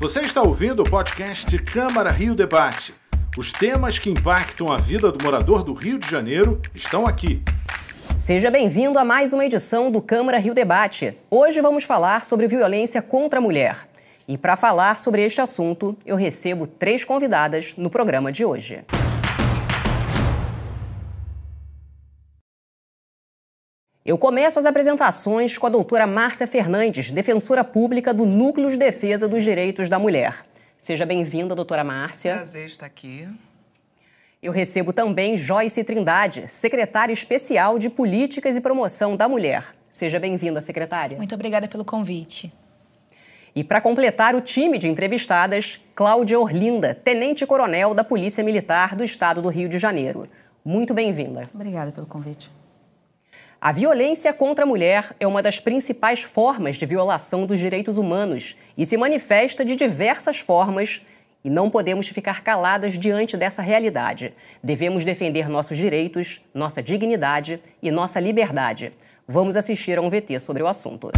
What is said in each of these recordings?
Você está ouvindo o podcast Câmara Rio Debate. Os temas que impactam a vida do morador do Rio de Janeiro estão aqui. Seja bem-vindo a mais uma edição do Câmara Rio Debate. Hoje vamos falar sobre violência contra a mulher. E para falar sobre este assunto, eu recebo três convidadas no programa de hoje. Eu começo as apresentações com a doutora Márcia Fernandes, defensora pública do Núcleo de Defesa dos Direitos da Mulher. Seja bem-vinda, doutora Márcia. Prazer estar aqui. Eu recebo também Joyce Trindade, secretária especial de Políticas e Promoção da Mulher. Seja bem-vinda, secretária. Muito obrigada pelo convite. E para completar o time de entrevistadas, Cláudia Orlinda, tenente-coronel da Polícia Militar do Estado do Rio de Janeiro. Muito bem-vinda. Obrigada pelo convite. A violência contra a mulher é uma das principais formas de violação dos direitos humanos e se manifesta de diversas formas. E não podemos ficar caladas diante dessa realidade. Devemos defender nossos direitos, nossa dignidade e nossa liberdade. Vamos assistir a um VT sobre o assunto.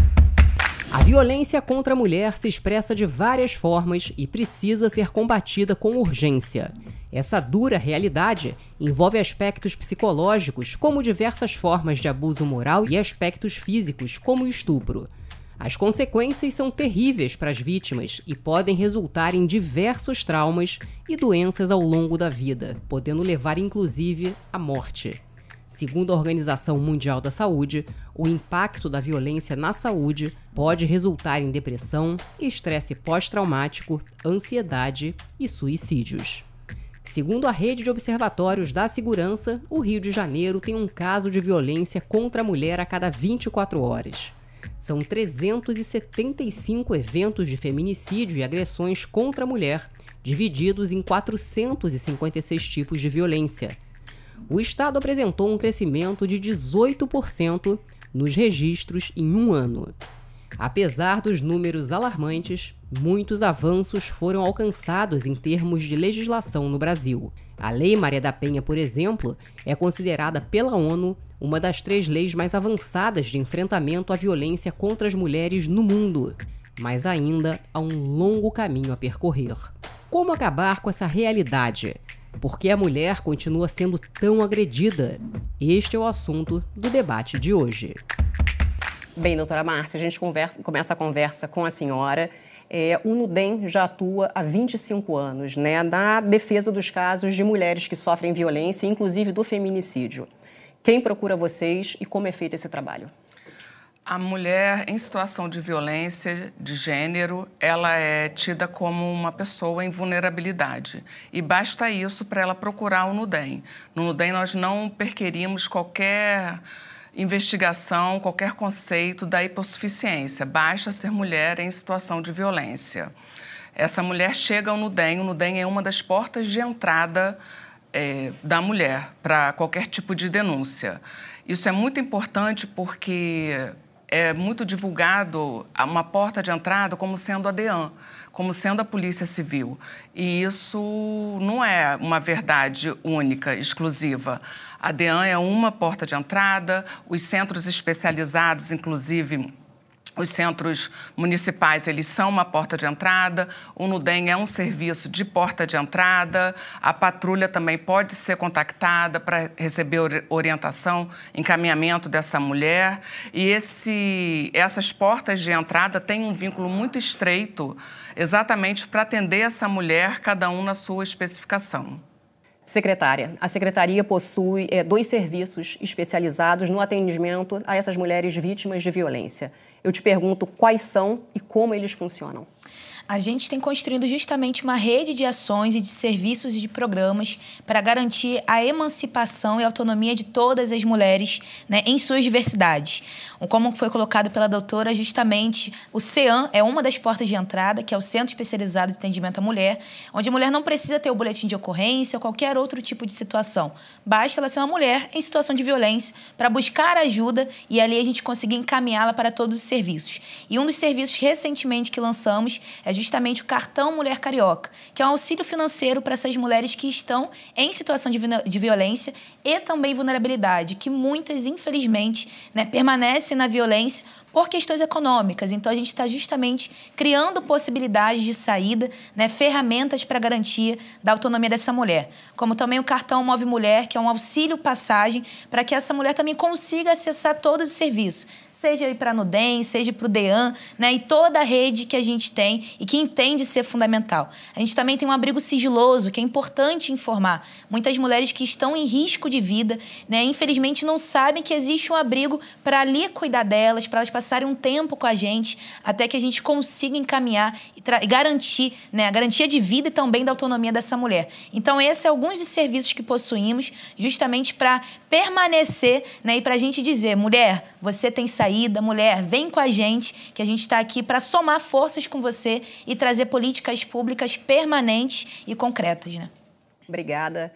A violência contra a mulher se expressa de várias formas e precisa ser combatida com urgência. Essa dura realidade envolve aspectos psicológicos, como diversas formas de abuso moral, e aspectos físicos, como o estupro. As consequências são terríveis para as vítimas e podem resultar em diversos traumas e doenças ao longo da vida, podendo levar inclusive à morte. Segundo a Organização Mundial da Saúde, o impacto da violência na saúde pode resultar em depressão, estresse pós-traumático, ansiedade e suicídios. Segundo a rede de observatórios da segurança, o Rio de Janeiro tem um caso de violência contra a mulher a cada 24 horas. São 375 eventos de feminicídio e agressões contra a mulher, divididos em 456 tipos de violência o Estado apresentou um crescimento de 18% nos registros em um ano. Apesar dos números alarmantes, muitos avanços foram alcançados em termos de legislação no Brasil. A Lei Maria da Penha, por exemplo, é considerada pela ONU uma das três leis mais avançadas de enfrentamento à violência contra as mulheres no mundo. Mas ainda há um longo caminho a percorrer. Como acabar com essa realidade? Por que a mulher continua sendo tão agredida? Este é o assunto do debate de hoje. Bem, doutora Márcia, a gente conversa, começa a conversa com a senhora. É, o NUDEM já atua há 25 anos né, na defesa dos casos de mulheres que sofrem violência, inclusive do feminicídio. Quem procura vocês e como é feito esse trabalho? A mulher em situação de violência de gênero, ela é tida como uma pessoa em vulnerabilidade. E basta isso para ela procurar o NUDEM. No NUDEM nós não perquerimos qualquer investigação, qualquer conceito da hipossuficiência. Basta ser mulher em situação de violência. Essa mulher chega ao NUDEM. O NUDEM é uma das portas de entrada é, da mulher para qualquer tipo de denúncia. Isso é muito importante porque é muito divulgado uma porta de entrada como sendo a DEAN, como sendo a Polícia Civil. E isso não é uma verdade única, exclusiva. A DEAN é uma porta de entrada, os centros especializados, inclusive os centros municipais, eles são uma porta de entrada, o NUDEM é um serviço de porta de entrada, a patrulha também pode ser contactada para receber orientação, encaminhamento dessa mulher. E esse, essas portas de entrada têm um vínculo muito estreito exatamente para atender essa mulher, cada um na sua especificação. Secretária, a Secretaria possui é, dois serviços especializados no atendimento a essas mulheres vítimas de violência. Eu te pergunto quais são e como eles funcionam a gente tem construído justamente uma rede de ações e de serviços e de programas para garantir a emancipação e autonomia de todas as mulheres né, em suas diversidades. Como foi colocado pela doutora, justamente o CEAM é uma das portas de entrada, que é o Centro Especializado de Atendimento à Mulher, onde a mulher não precisa ter o boletim de ocorrência ou qualquer outro tipo de situação. Basta ela ser uma mulher em situação de violência para buscar ajuda e ali a gente conseguir encaminhá-la para todos os serviços. E um dos serviços recentemente que lançamos é é justamente o cartão Mulher Carioca, que é um auxílio financeiro para essas mulheres que estão em situação de, de violência e também vulnerabilidade, que muitas, infelizmente, né, permanecem na violência por questões econômicas. Então, a gente está justamente criando possibilidades de saída, né, ferramentas para garantia da autonomia dessa mulher. Como também o cartão Move Mulher, que é um auxílio passagem para que essa mulher também consiga acessar todos os serviços, seja para a Nudem, seja para o DEAN, né, e toda a rede que a gente tem e que entende ser fundamental. A gente também tem um abrigo sigiloso, que é importante informar. Muitas mulheres que estão em risco de vida, né, infelizmente não sabem que existe um abrigo para ali cuidar delas, para elas passarem um tempo com a gente, até que a gente consiga encaminhar e, e garantir né, a garantia de vida e também da autonomia dessa mulher. Então, esses são alguns dos serviços que possuímos, justamente para permanecer né, e para a gente dizer, mulher, você tem saída saída, mulher, vem com a gente, que a gente está aqui para somar forças com você e trazer políticas públicas permanentes e concretas. Né? Obrigada.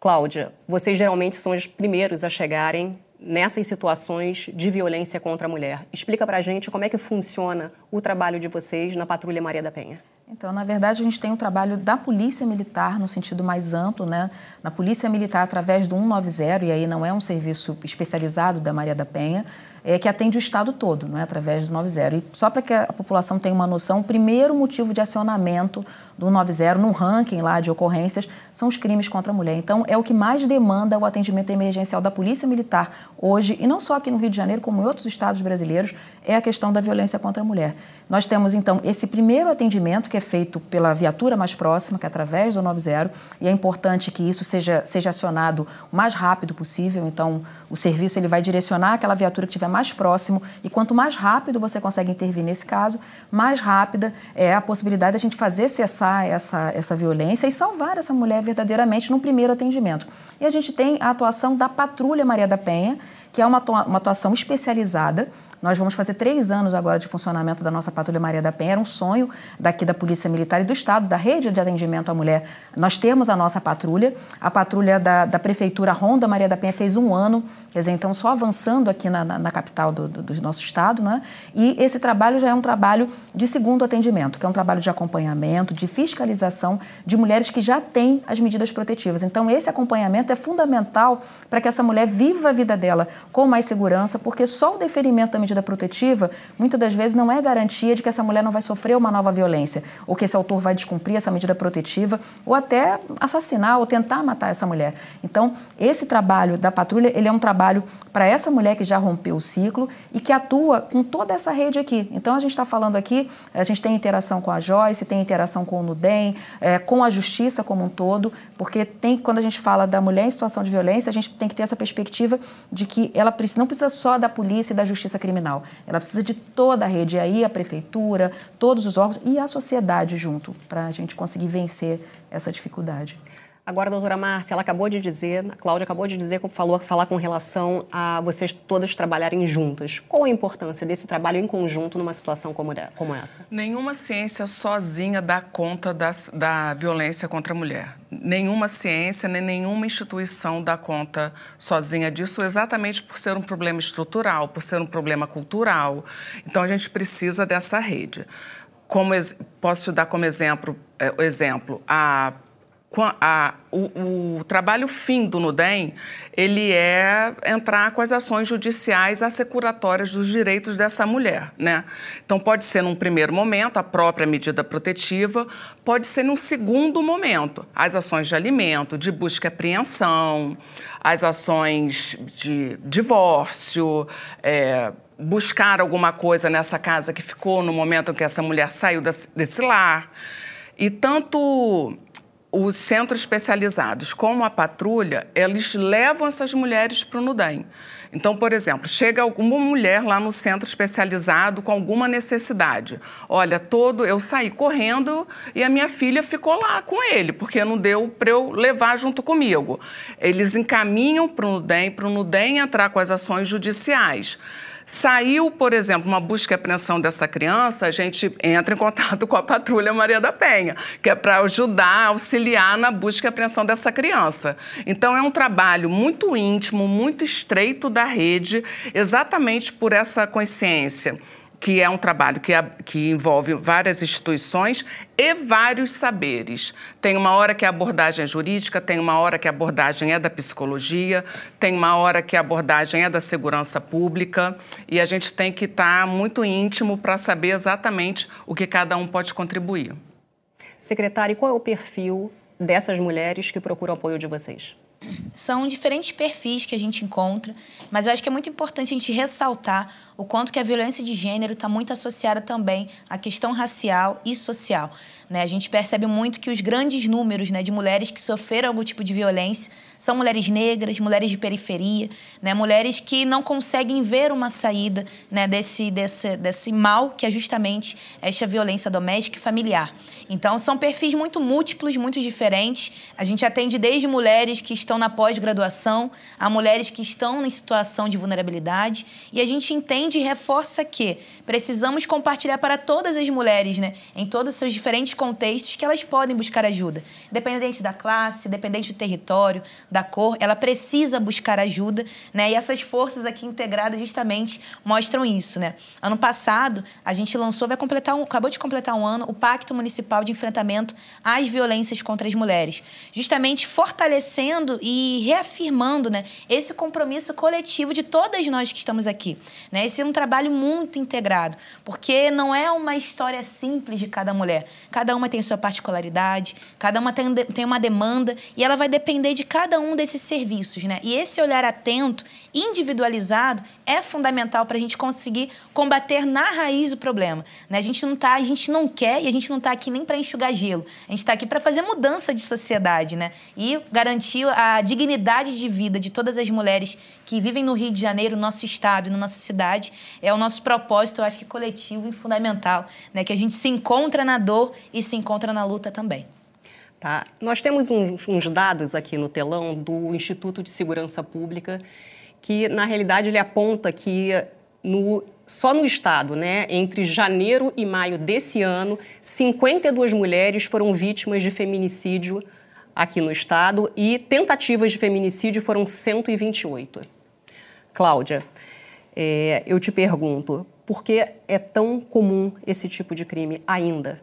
Cláudia, vocês geralmente são os primeiros a chegarem nessas situações de violência contra a mulher. Explica para a gente como é que funciona o trabalho de vocês na Patrulha Maria da Penha. Então, na verdade, a gente tem um trabalho da Polícia Militar no sentido mais amplo, né? Na Polícia Militar, através do 190, e aí não é um serviço especializado da Maria da Penha, é, que atende o Estado todo, não é? através do 90. E só para que a população tenha uma noção, o primeiro motivo de acionamento do 90 no ranking lá de ocorrências são os crimes contra a mulher. Então, é o que mais demanda o atendimento emergencial da Polícia Militar hoje, e não só aqui no Rio de Janeiro, como em outros estados brasileiros, é a questão da violência contra a mulher. Nós temos, então, esse primeiro atendimento que é feito pela viatura mais próxima, que é através do 90, e é importante que isso seja, seja acionado o mais rápido possível. Então, o serviço ele vai direcionar aquela viatura que estiver mais próximo, e quanto mais rápido você consegue intervir nesse caso, mais rápida é a possibilidade da gente fazer cessar essa, essa violência e salvar essa mulher verdadeiramente no primeiro atendimento. E a gente tem a atuação da Patrulha Maria da Penha, que é uma, uma atuação especializada nós vamos fazer três anos agora de funcionamento da nossa Patrulha Maria da Penha. Era um sonho daqui da Polícia Militar e do Estado, da rede de atendimento à mulher. Nós temos a nossa patrulha. A patrulha da, da Prefeitura Ronda Maria da Penha fez um ano, quer dizer, então só avançando aqui na, na, na capital do, do, do, nosso Estado. Né? E esse trabalho já é um trabalho de segundo atendimento, que é um trabalho de acompanhamento, de fiscalização de mulheres que já têm as medidas protetivas. Então, esse acompanhamento é fundamental para que essa mulher viva a vida dela com mais segurança, porque só o deferimento da medida medida protetiva, muitas das vezes não é garantia de que essa mulher não vai sofrer uma nova violência, ou que esse autor vai descumprir essa medida protetiva, ou até assassinar ou tentar matar essa mulher. Então, esse trabalho da patrulha, ele é um trabalho para essa mulher que já rompeu o ciclo e que atua com toda essa rede aqui. Então, a gente está falando aqui, a gente tem interação com a Joyce, tem interação com o NUDEM, é, com a justiça como um todo, porque tem, quando a gente fala da mulher em situação de violência, a gente tem que ter essa perspectiva de que ela não precisa só da polícia e da justiça criminal Ela precisa de toda a rede, e aí a prefeitura, todos os órgãos e a sociedade junto, para a gente conseguir vencer essa dificuldade. Agora, doutora Márcia, ela acabou de dizer, a Cláudia acabou de dizer, falou, falar com relação a vocês todas trabalharem juntas. Qual a importância desse trabalho em conjunto numa situação como, como essa? Nenhuma ciência sozinha dá conta das, da violência contra a mulher. Nenhuma ciência, nem nenhuma instituição dá conta sozinha disso, exatamente por ser um problema estrutural, por ser um problema cultural. Então, a gente precisa dessa rede. Como, posso dar como exemplo, é, exemplo a a, o, o, trabalho fim do NUDEM, ele é entrar com as ações judiciais assecuratórias dos direitos dessa mulher, né? Então, pode ser num primeiro momento, a própria medida protetiva, pode ser num segundo momento, as ações de alimento, de busca e apreensão, as ações de divórcio, é, buscar alguma coisa nessa casa que ficou no momento em que essa mulher saiu desse lar. E tanto os centros especializados, como a patrulha, eles levam essas mulheres para o NUDEM. Então, por exemplo, chega alguma mulher lá no centro especializado com alguma necessidade. Olha, todo eu saí correndo e a minha filha ficou lá com ele, porque não deu para eu levar junto comigo. Eles encaminham para o NUDEM, para o NUDEM entrar com as ações judiciais. Saiu, por exemplo, uma busca e apreensão dessa criança, a gente entra em contato com a Patrulha Maria da Penha, que é para ajudar, auxiliar na busca e apreensão dessa criança. Então, é um trabalho muito íntimo, muito estreito da rede, exatamente por essa consciência que é um trabalho que, que envolve várias instituições e vários saberes. Tem uma hora que a abordagem é jurídica, tem uma hora que a abordagem é da psicologia, tem uma hora que a abordagem é da segurança pública, e a gente tem que estar muito íntimo para saber exatamente o que cada um pode contribuir. Secretária, qual é o perfil dessas mulheres que procuram apoio de vocês? São diferentes perfis que a gente encontra, mas eu acho que é muito importante a gente ressaltar o quanto que a violência de gênero está muito associada também à questão racial e social. Né? A gente percebe muito que os grandes números né, de mulheres que sofreram algum tipo de violência são mulheres negras, mulheres de periferia, né, mulheres que não conseguem ver uma saída né, desse, desse, desse mal que é justamente esta violência doméstica e familiar. Então, são perfis muito múltiplos, muito diferentes. A gente atende desde mulheres que estão na pós-graduação a mulheres que estão em situação de vulnerabilidade e a gente entende e reforça que precisamos compartilhar para todas as mulheres, né, em todos os seus diferentes contextos que elas podem buscar ajuda. Independente da classe, independente do território, da cor, ela precisa buscar ajuda, né? E essas forças aqui integradas justamente mostram isso, né? Ano passado, a gente lançou, vai completar um, acabou de completar um ano, o Pacto Municipal de Enfrentamento às Violências contra as Mulheres, justamente fortalecendo e reafirmando, né, esse compromisso coletivo de todas nós que estamos aqui, né? Esse é um trabalho muito integrado, porque não é uma história simples de cada mulher. Cada cada uma tem sua particularidade, cada uma tem, tem uma demanda e ela vai depender de cada um desses serviços, né? E esse olhar atento, individualizado, é fundamental para a gente conseguir combater na raiz o problema. Né? A gente não tá, a gente não quer e a gente não está aqui nem para enxugar gelo. A gente está aqui para fazer mudança de sociedade, né? E garantir a dignidade de vida de todas as mulheres que vivem no Rio de Janeiro, no nosso estado e na nossa cidade, é o nosso propósito, eu acho que coletivo e fundamental, né? Que a gente se encontra na dor e se encontra na luta também. Tá. Nós temos uns, uns dados aqui no telão do Instituto de Segurança Pública que, na realidade, ele aponta que no, só no estado, né, entre janeiro e maio desse ano, 52 mulheres foram vítimas de feminicídio aqui no estado e tentativas de feminicídio foram 128. Cláudia, é, eu te pergunto, por que é tão comum esse tipo de crime ainda?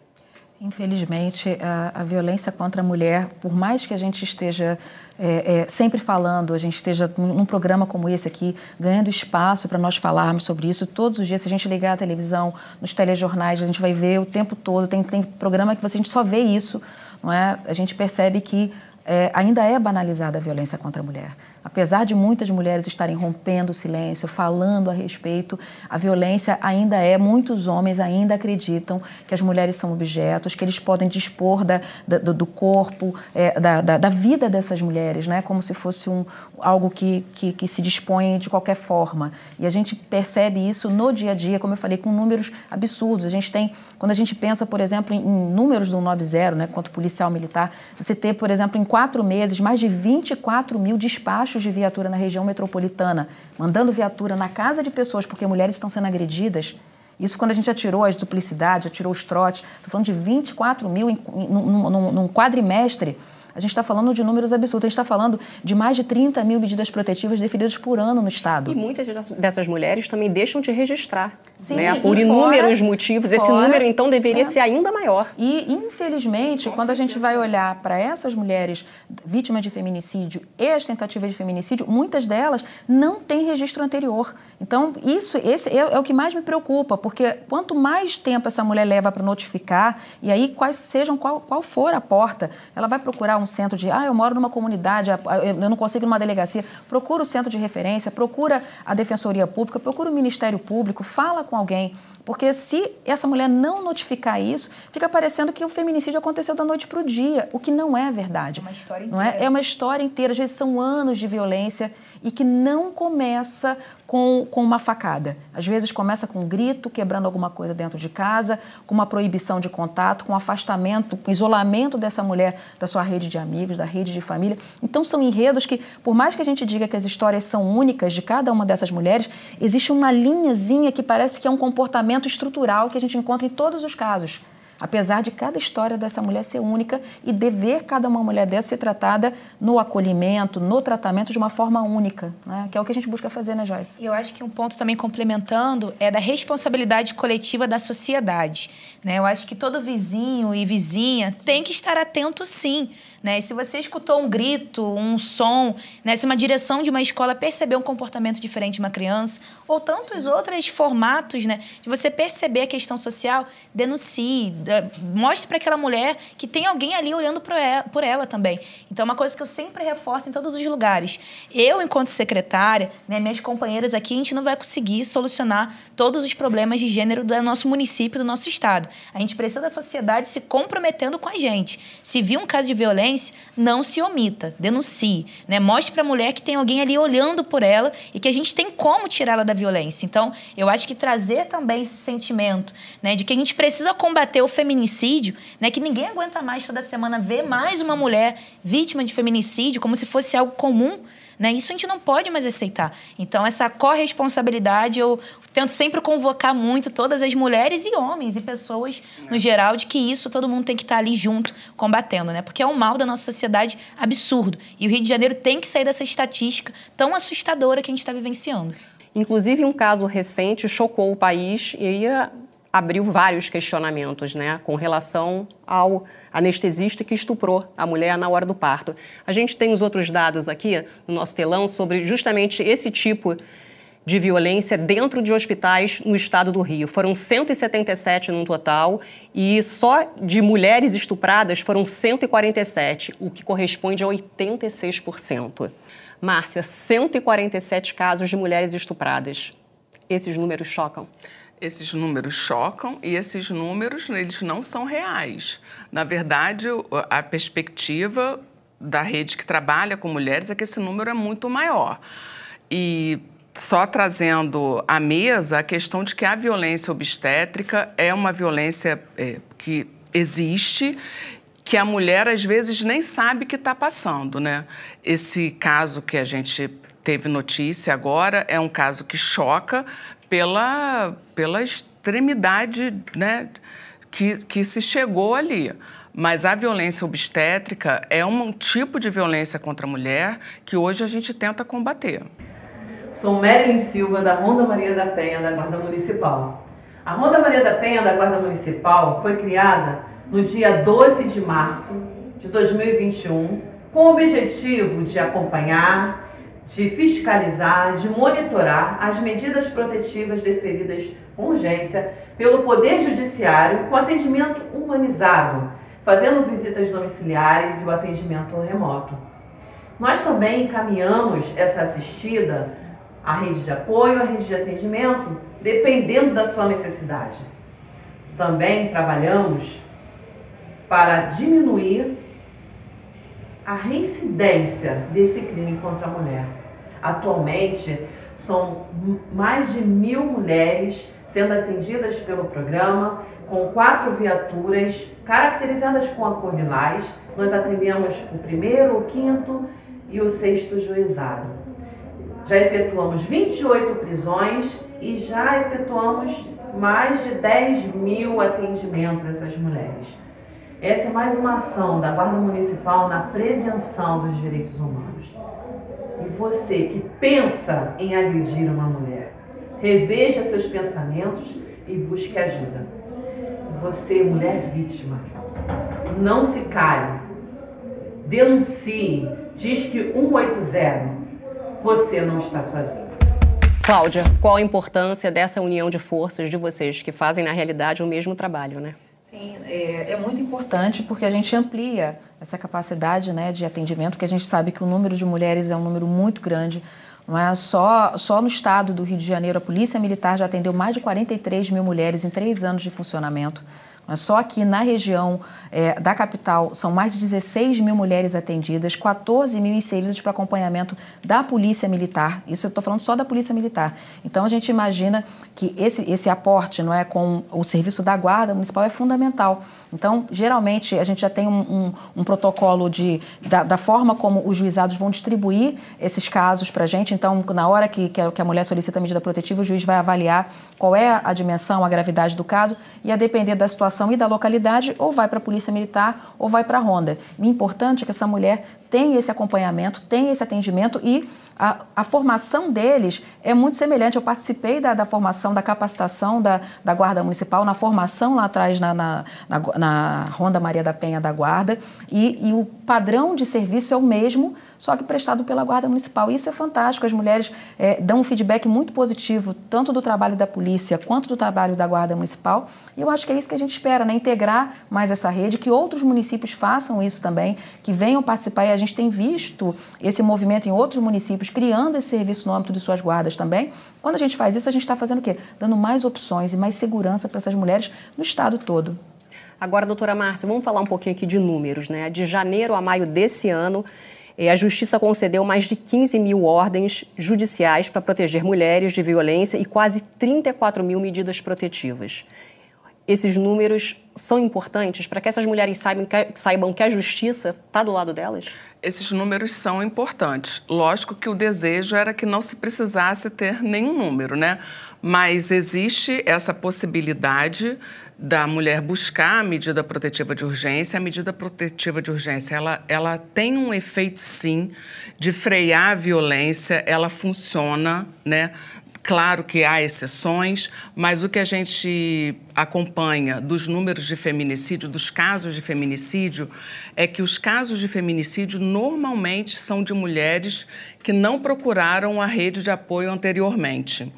Infelizmente, a, a, violência contra a mulher, por mais que a gente esteja é, é, sempre falando, a gente esteja num programa como esse aqui, ganhando espaço para nós falarmos sobre isso, todos os dias, se a gente ligar a televisão, nos telejornais, a gente vai ver o tempo todo, tem, tem programa que você, a gente só vê isso, não é? A gente percebe que é, ainda é banalizada a violência contra a mulher. Apesar de muitas mulheres estarem rompendo o silêncio, falando a respeito, a violência ainda é, muitos homens ainda acreditam que as mulheres são objetos, que eles podem dispor da, da, do corpo, é, da, da, da, vida dessas mulheres, né? como se fosse um, algo que, que, que, se dispõe de qualquer forma. E a gente percebe isso no dia a dia, como eu falei, com números absurdos. A gente tem, quando a gente pensa, por exemplo, em, em números do 90, né, quanto policial militar, você ter, por exemplo, em quatro meses, mais de 24 mil despachos de viatura na região metropolitana, mandando viatura na casa de pessoas porque mulheres estão sendo agredidas. Isso quando a gente atirou as duplicidades, atirou os trotes. Estou falando de 24 mil em, num, num, num quadrimestre a gente está falando de números absurdos. A gente está falando de mais de 30 mil medidas protetivas definidas por ano no Estado. E muitas dessas mulheres também deixam de registrar. Sim, né? Por inúmeros fora, motivos. Esse número, então, deveria é. ser ainda maior. E, infelizmente, Com quando certeza. a gente vai olhar para essas mulheres vítimas de feminicídio e as tentativas de feminicídio, muitas delas não têm registro anterior. Então, isso esse é, é o que mais me preocupa, porque quanto mais tempo essa mulher leva para notificar, e aí quais sejam, qual, qual for a porta, ela vai procurar um centro de, ah, eu moro numa comunidade, eu não consigo numa delegacia. Procura o centro de referência, procura a Defensoria Pública, procura o Ministério Público, fala com alguém. Porque se essa mulher não notificar isso, fica parecendo que o feminicídio aconteceu da noite para o dia, o que não é verdade. É uma história inteira. Não é? é uma história inteira, às vezes são anos de violência e que não começa com, com uma facada. Às vezes começa com um grito, quebrando alguma coisa dentro de casa, com uma proibição de contato, com afastamento, com isolamento dessa mulher da sua rede de amigos, da rede de família. Então são enredos que, por mais que a gente diga que as histórias são únicas de cada uma dessas mulheres, existe uma linhazinha que parece que é um comportamento estrutural que a gente encontra em todos os casos. Apesar de cada história dessa mulher ser única e dever cada uma mulher dessa ser tratada no acolhimento, no tratamento de uma forma única, né? que é o que a gente busca fazer, né, Joyce? Eu acho que um ponto também complementando é da responsabilidade coletiva da sociedade. Né? Eu acho que todo vizinho e vizinha tem que estar atento, sim. Né? E se você escutou um grito, um som, né? se uma direção de uma escola percebeu um comportamento diferente de uma criança, ou tantos outros formatos né? de você perceber a questão social, denuncie, mostre para aquela mulher que tem alguém ali olhando por ela, por ela também. Então, é uma coisa que eu sempre reforço em todos os lugares. Eu, enquanto secretária, né, minhas companheiras aqui, a gente não vai conseguir solucionar todos os problemas de gênero do nosso município, do nosso estado. A gente precisa da sociedade se comprometendo com a gente. Se vir um caso de violência, não se omita, denuncie. Né? Mostre para a mulher que tem alguém ali olhando por ela e que a gente tem como tirá-la da violência. Então, eu acho que trazer também esse sentimento né, de que a gente precisa combater o feminicídio, né, que ninguém aguenta mais toda semana ver mais uma mulher vítima de feminicídio como se fosse algo comum. Né? Isso a gente não pode mais aceitar. Então, essa corresponsabilidade, eu tento sempre convocar muito todas as mulheres e homens e pessoas no geral de que isso todo mundo tem que estar ali junto combatendo, né? Porque é um mal da nossa sociedade absurdo. E o Rio de Janeiro tem que sair dessa estatística tão assustadora que a gente está vivenciando. Inclusive, um caso recente chocou o país e abriu vários questionamentos né, com relação ao anestesista que estuprou a mulher na hora do parto. A gente tem os outros dados aqui no nosso telão sobre justamente esse tipo de violência dentro de hospitais no estado do Rio. Foram 177 no total e só de mulheres estupradas foram 147, o que corresponde a 86%. Márcia, 147 casos de mulheres estupradas. Esses números chocam? Esses números chocam e esses números eles não são reais. Na verdade, a perspectiva da rede que trabalha com mulheres é que esse número é muito maior. E só trazendo à mesa a questão de que a violência obstétrica é uma violência é, que existe que a mulher às vezes nem sabe que está passando, né? Esse caso que a gente teve notícia agora é um caso que choca pela, pela extremidade né, que, que se chegou ali. Mas a violência obstétrica é um tipo de violência contra a mulher que hoje a gente tenta combater. Sou Marilyn Silva, da Ronda Maria da Penha, da Guarda Municipal. A Ronda Maria da Penha, da Guarda Municipal, foi criada no dia 12 de março de 2021 com o objetivo de acompanhar, de fiscalizar, de monitorar as medidas protetivas deferidas com urgência pelo Poder Judiciário com atendimento humanizado, fazendo visitas domiciliares e o atendimento remoto. Nós também encaminhamos essa assistida à rede de apoio, à rede de atendimento, dependendo da sua necessidade. Também trabalhamos para diminuir a reincidência desse crime contra a mulher. Atualmente, são mais de mil mulheres sendo atendidas pelo programa, com quatro viaturas caracterizadas com a. Nós atendemos o primeiro, o quinto e o sexto juizado. Já efetuamos 28 prisões e já efetuamos mais de 10 mil atendimentos a essas mulheres. Essa é mais uma ação da Guarda Municipal na prevenção dos direitos humanos. E você que pensa em agredir uma mulher, reveja seus pensamentos e busque ajuda. Você, mulher vítima, não se cale. Denuncie. Diz que 180. Você não está sozinho. Cláudia, qual a importância dessa união de forças de vocês que fazem na realidade o mesmo trabalho, né? É, é, muito importante porque a gente amplia essa capacidade né, de atendimento, porque a gente sabe que o número de mulheres é um número muito grande. Não é só, só no estado do Rio de Janeiro, a Polícia Militar já atendeu mais de 43 mil mulheres em três anos de funcionamento. Só aqui na região é, da capital são mais de 16 mil mulheres atendidas, 14 mil inseridas para acompanhamento da Polícia Militar. Isso eu estou falando só da Polícia Militar. Então a gente imagina que esse, esse aporte não é, com o serviço da Guarda Municipal é fundamental. Então, geralmente, a gente já tem um, um, um protocolo de, da, da, forma como os juizados vão distribuir esses casos para a gente. Então, na hora que, que a, mulher solicita a medida protetiva, o juiz vai avaliar qual é a dimensão, a gravidade do caso e, a depender da situação, e da localidade, ou vai para a Polícia Militar ou vai para a Ronda. O importante é que essa mulher tenha esse acompanhamento, tenha esse atendimento e a, a, formação deles é muito semelhante. Eu participei da, da formação, da capacitação da, da, Guarda Municipal, na formação lá atrás na, na, na, na Ronda Maria da Penha da Guarda, e, e, o padrão de serviço é o mesmo, só que prestado pela Guarda Municipal. Isso é fantástico, as mulheres é, dão um feedback muito positivo, tanto do trabalho da polícia quanto do trabalho da Guarda Municipal, e eu acho que é isso que a gente espera, né? integrar mais essa rede, que outros municípios façam isso também, que venham participar, e a gente tem visto esse movimento em outros municípios, criando esse serviço no âmbito de suas guardas também. Quando a gente faz isso, a gente está fazendo o quê? Dando mais opções e mais segurança para essas mulheres no estado todo. Agora, doutora Márcia, vamos falar um pouquinho aqui de números, né? De janeiro a maio desse ano, eh, a Justiça concedeu mais de 15 mil ordens judiciais para proteger mulheres de violência e quase 34 mil medidas protetivas. Esses números são importantes para que essas mulheres saibam que, saibam que a justiça está do lado delas? Esses números são importantes. Lógico que o desejo era que não se precisasse ter nenhum número, né? Mas existe essa possibilidade da mulher buscar a medida protetiva de urgência. A medida protetiva de urgência, ela, ela tem um efeito, sim, de frear a violência, ela funciona, né? Claro que há exceções, mas o que a gente acompanha dos números de feminicídio, dos casos de feminicídio, é que os casos de feminicídio normalmente são de mulheres que não procuraram a rede de apoio anteriormente.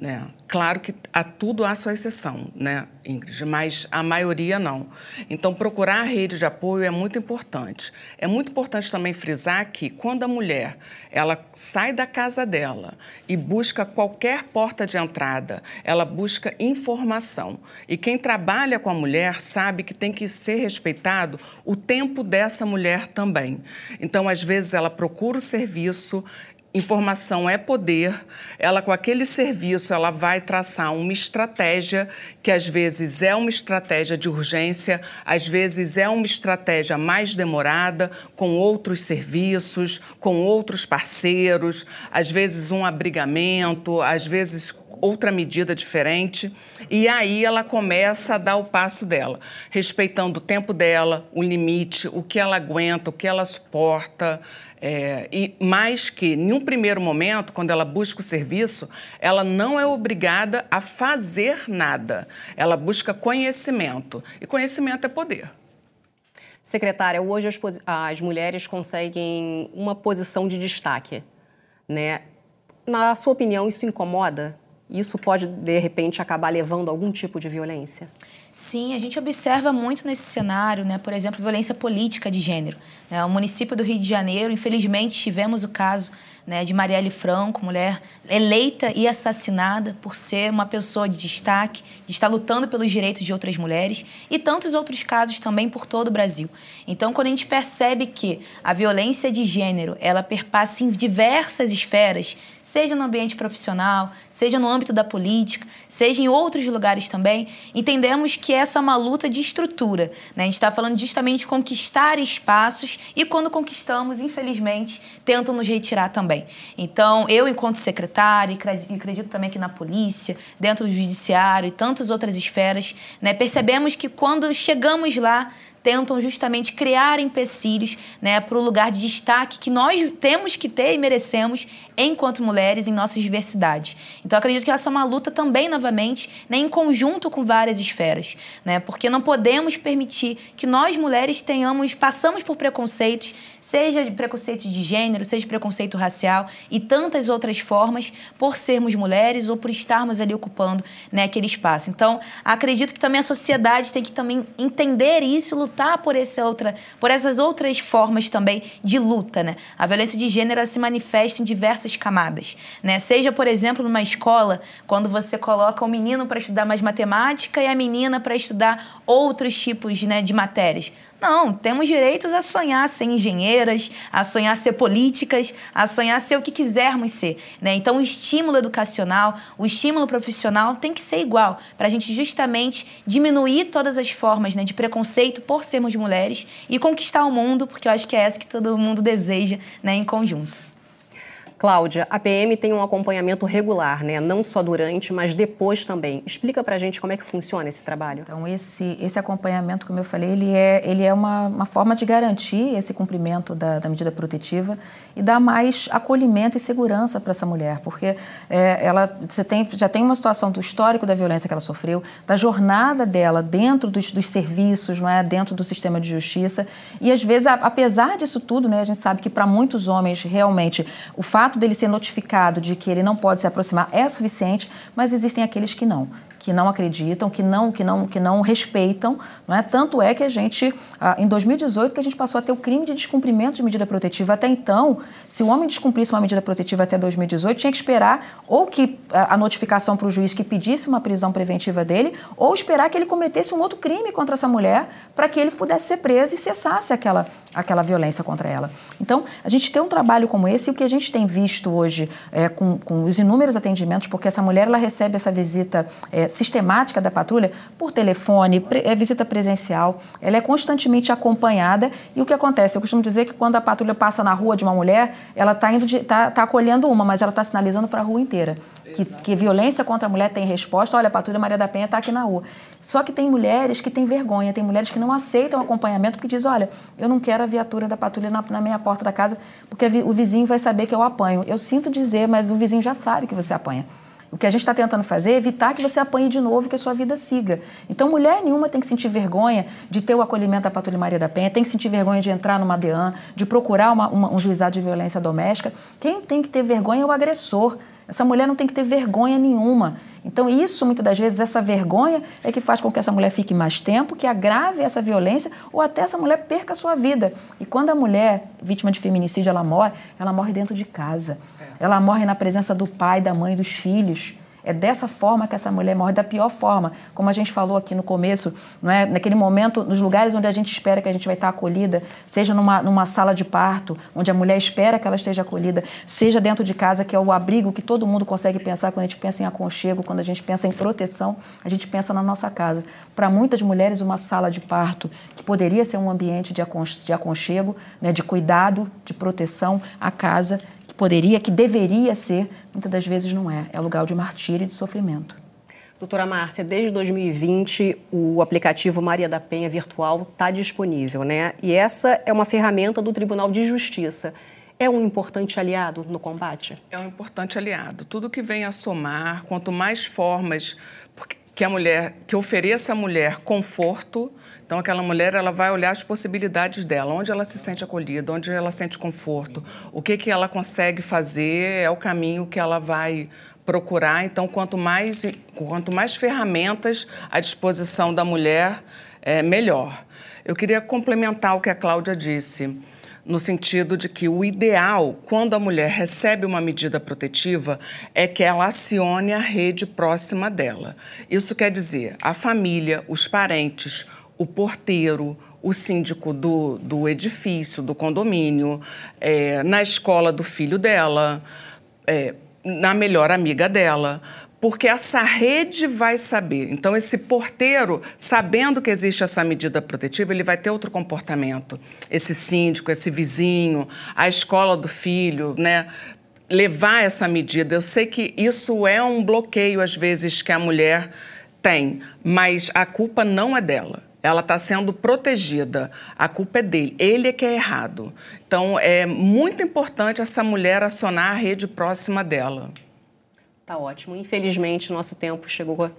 Né? Claro que a tudo há sua exceção, né, Ingrid, mas a maioria não. Então, procurar a rede de apoio é muito importante. É muito importante também frisar que quando a mulher ela sai da casa dela e busca qualquer porta de entrada, ela busca informação. E quem trabalha com a mulher sabe que tem que ser respeitado o tempo dessa mulher também. Então, às vezes, ela procura o serviço, Informação é poder. Ela, com aquele serviço, ela vai traçar uma estratégia que às vezes é uma estratégia de urgência, às vezes é uma estratégia mais demorada, com outros serviços, com outros parceiros, às vezes um abrigamento, às vezes outra medida diferente. E aí ela começa a dar o passo dela, respeitando o tempo dela, o limite, o que ela aguenta, o que ela suporta. É, e mais que, em um primeiro momento, quando ela busca o serviço, ela não é obrigada a fazer nada. Ela busca conhecimento. E conhecimento é poder. Secretária, hoje as, as mulheres conseguem uma posição de destaque. Né? Na sua opinião, isso incomoda? Isso pode, de repente, acabar levando a algum tipo de violência? Sim, a gente observa muito nesse cenário, né? por exemplo, violência política de gênero. Né? O município do Rio de Janeiro, infelizmente, tivemos o caso né, de Marielle Franco, mulher eleita e assassinada por ser uma pessoa de destaque, de estar lutando pelos direitos de outras mulheres, e tantos outros casos também por todo o Brasil. Então, quando a gente percebe que a violência de gênero ela perpassa em diversas esferas, seja no ambiente profissional, seja no âmbito da política, seja em outros lugares também, entendemos que essa é uma luta de estrutura. Né? A gente está falando justamente de conquistar espaços e quando conquistamos, infelizmente, tentam nos retirar também. Então, eu, enquanto secretária, e acredito também que na polícia, dentro do judiciário e tantas outras esferas, né, percebemos que quando chegamos lá, tentam justamente criar empecilhos né, para o lugar de destaque que nós temos que ter e merecemos enquanto mulheres em nossas diversidades. Então, acredito que essa é uma luta também, novamente, né, em conjunto com várias esferas, né, porque não podemos permitir que nós, mulheres, tenhamos, passamos por preconceitos, seja preconceito de gênero, seja preconceito racial e tantas outras formas, por sermos mulheres ou por estarmos ali ocupando né, aquele espaço. Então, acredito que também a sociedade tem que também entender isso lutar por, outra, por essas outras formas também de luta, né? A violência de gênero se manifesta em diversas camadas, né? Seja, por exemplo, numa escola, quando você coloca o menino para estudar mais matemática e a menina para estudar outros tipos né, de matérias. Não, temos direitos a sonhar ser engenheiras, a sonhar ser políticas, a sonhar ser o que quisermos ser. Né? Então, o estímulo educacional, o estímulo profissional tem que ser igual, para a gente justamente diminuir todas as formas né, de preconceito por sermos mulheres e conquistar o mundo, porque eu acho que é essa que todo mundo deseja né, em conjunto. Cláudia, a PM tem um acompanhamento regular, né? Não só durante, mas depois também. Explica para a gente como é que funciona esse trabalho. Então, esse, esse acompanhamento, como eu falei, ele é, ele é uma, uma forma de garantir esse cumprimento da, da medida protetiva e dar mais acolhimento e segurança para essa mulher, porque é, ela você tem, já tem uma situação do histórico da violência que ela sofreu, da jornada dela dentro dos, dos serviços, não é, dentro do sistema de justiça, e às vezes, a, apesar disso tudo, né, a gente sabe que para muitos homens realmente o fato fato dele ser notificado de que ele não pode se aproximar é suficiente, mas existem aqueles que não que não acreditam, que não, que não, que não respeitam, não é? Tanto é que a gente, ah, em 2018, que a gente passou a ter o crime de descumprimento de medida protetiva. Até então, se o homem descumprisse uma medida protetiva até 2018, tinha que esperar ou que a notificação para o juiz que pedisse uma prisão preventiva dele, ou esperar que ele cometesse um outro crime contra essa mulher para que ele pudesse ser preso e cessasse aquela, aquela violência contra ela. Então, a gente tem um trabalho como esse e o que a gente tem visto hoje é, com, com os inúmeros atendimentos, porque essa mulher ela recebe essa visita é, sistemática da patrulha por telefone, pre, é visita presencial, ela é constantemente acompanhada e o que acontece? Eu costumo dizer que quando a patrulha passa na rua de uma mulher, ela está tá, tá acolhendo uma, mas ela está sinalizando para a rua inteira. Que, que, violência contra a mulher tem resposta, olha, a patrulha Maria da Penha está aqui na rua. Só que tem mulheres que têm vergonha, tem mulheres que não aceitam acompanhamento porque dizem, olha, eu não quero a viatura da patrulha na, na minha porta da casa porque o vizinho vai saber que eu apanho. Eu sinto dizer, mas o vizinho já sabe que você apanha. O que a gente está tentando fazer é evitar que você apanhe de novo que a sua vida siga. Então, mulher nenhuma tem que sentir vergonha de ter o acolhimento da Patrulha Maria da Penha, tem que sentir vergonha de entrar numa DEAN, de procurar uma, uma, um juizado de violência doméstica. Quem tem que ter vergonha é o agressor. Essa mulher não tem que ter vergonha nenhuma. Então, isso, muitas das vezes, essa vergonha é que faz com que essa mulher fique mais tempo, que agrave essa violência ou até essa mulher perca a sua vida. E quando a mulher, vítima de feminicídio, ela morre, ela morre dentro de casa. Ela morre na presença do pai, da mãe, dos filhos. É dessa forma que essa mulher morre, da pior forma. Como a gente falou aqui no começo, não é? naquele momento, nos lugares onde a gente espera que a gente vai estar acolhida, seja numa, numa sala de parto, onde a mulher espera que ela esteja acolhida, seja dentro de casa, que é o abrigo que todo mundo consegue pensar quando a gente pensa em aconchego, quando a gente pensa em proteção, a gente pensa na nossa casa. Para muitas mulheres, uma sala de parto, que poderia ser um ambiente de aconchego, né, de cuidado, de proteção, a casa poderia, que deveria ser, muitas das vezes não é. É lugar de martírio e de sofrimento. Doutora Márcia, desde 2020 o aplicativo Maria da Penha Virtual está disponível, né? E essa é uma ferramenta do Tribunal de Justiça. É um importante aliado no combate? É um importante aliado. Tudo que vem a somar, quanto mais formas que a mulher, que ofereça à mulher conforto, então, aquela mulher ela vai olhar as possibilidades dela, onde ela se sente acolhida, onde ela sente conforto, o que, que ela consegue fazer, é o caminho que ela vai procurar. Então, quanto mais, quanto mais ferramentas à disposição da mulher, é, melhor. Eu queria complementar o que a Cláudia disse no sentido de que o ideal, quando a mulher recebe uma medida protetiva, é que ela acione a rede próxima dela. Isso quer dizer a família, os parentes, o porteiro, o síndico do, do edifício, do condomínio, é, na escola do filho dela, é, na melhor amiga dela, porque essa rede vai saber. Então, esse porteiro, sabendo que existe essa medida protetiva, ele vai ter outro comportamento. Esse síndico, esse vizinho, a escola do filho, né? Levar essa medida. Eu sei que isso é um bloqueio, às vezes, que a mulher tem, mas a culpa não é dela ela está sendo protegida. A culpa é dele. Ele é que é errado. Então, é muito importante essa mulher acionar a rede próxima dela. Tá ótimo. Infelizmente, nosso tempo chegou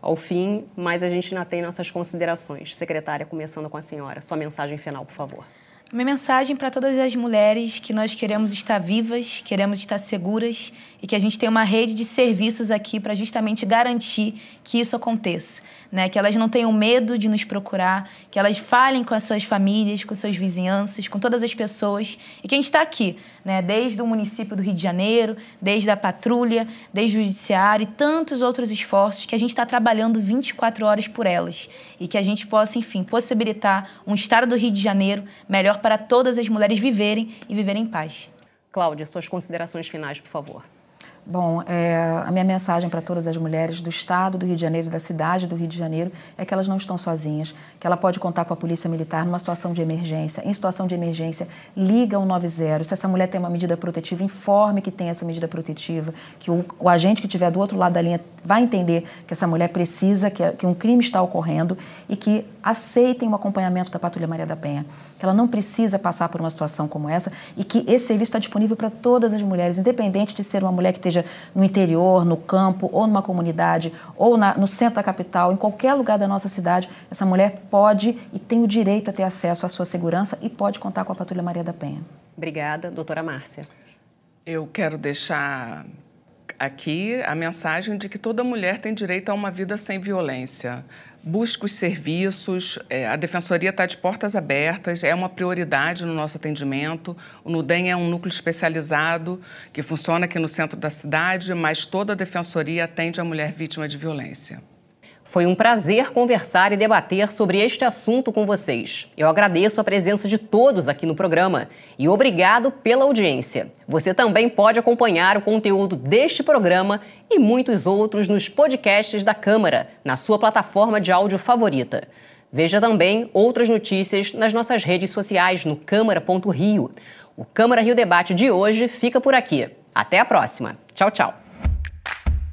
ao fim, mas a gente ainda tem nossas considerações. Secretária, começando com a senhora. Sua mensagem final, por favor. Minha mensagem para todas as mulheres que nós queremos estar vivas, queremos estar seguras e que a gente tem uma rede de serviços aqui para justamente garantir que isso aconteça, né? Que elas não tenham medo de nos procurar, que elas falem com as suas famílias, com suas vizinhanças, com todas as pessoas e que a gente está aqui, né? Desde o município do Rio de Janeiro, desde a patrulha, desde o judiciário e tantos outros esforços que a gente está trabalhando 24 horas por elas e que a gente possa, enfim, possibilitar um estado do Rio de Janeiro melhor para todas as mulheres viverem e viverem em paz. Cláudia, suas considerações finais, por favor. Bom, é, a minha mensagem para todas as mulheres do Estado do Rio de Janeiro da cidade do Rio de Janeiro é que elas não estão sozinhas, que ela pode contar com a Polícia Militar numa situação de emergência. Em situação de emergência, liga o 90. Se essa mulher tem uma medida protetiva, informe que tem essa medida protetiva, que o, o agente que estiver do outro lado da linha vai entender que essa mulher precisa, que, que um crime está ocorrendo e que aceitem o acompanhamento da Patrulha Maria da Penha, que ela não precisa passar por uma situação como essa e que esse serviço está disponível para todas as mulheres, independente de ser uma mulher que esteja no interior, no campo, ou numa comunidade, ou na, no centro da capital, em qualquer lugar da nossa cidade, essa mulher pode e tem o direito a ter acesso à sua segurança e pode contar com a Patrulha Maria da Penha. Obrigada, doutora Márcia. Eu quero deixar aqui a mensagem de que toda mulher tem direito a uma vida sem violência busca os serviços, é, a Defensoria está de portas abertas, é uma prioridade no nosso atendimento. O NUDEM é um núcleo especializado que funciona aqui no centro da cidade, mas toda a Defensoria atende a mulher vítima de violência. Foi um prazer conversar e debater sobre este assunto com vocês. Eu agradeço a presença de todos aqui no programa e obrigado pela audiência. Você também pode acompanhar o conteúdo deste programa e muitos outros nos podcasts da Câmara, na sua plataforma de áudio favorita. Veja também outras notícias nas nossas redes sociais no Câmara.rio. O Câmara Rio Debate de hoje fica por aqui. Até a próxima. Tchau, tchau.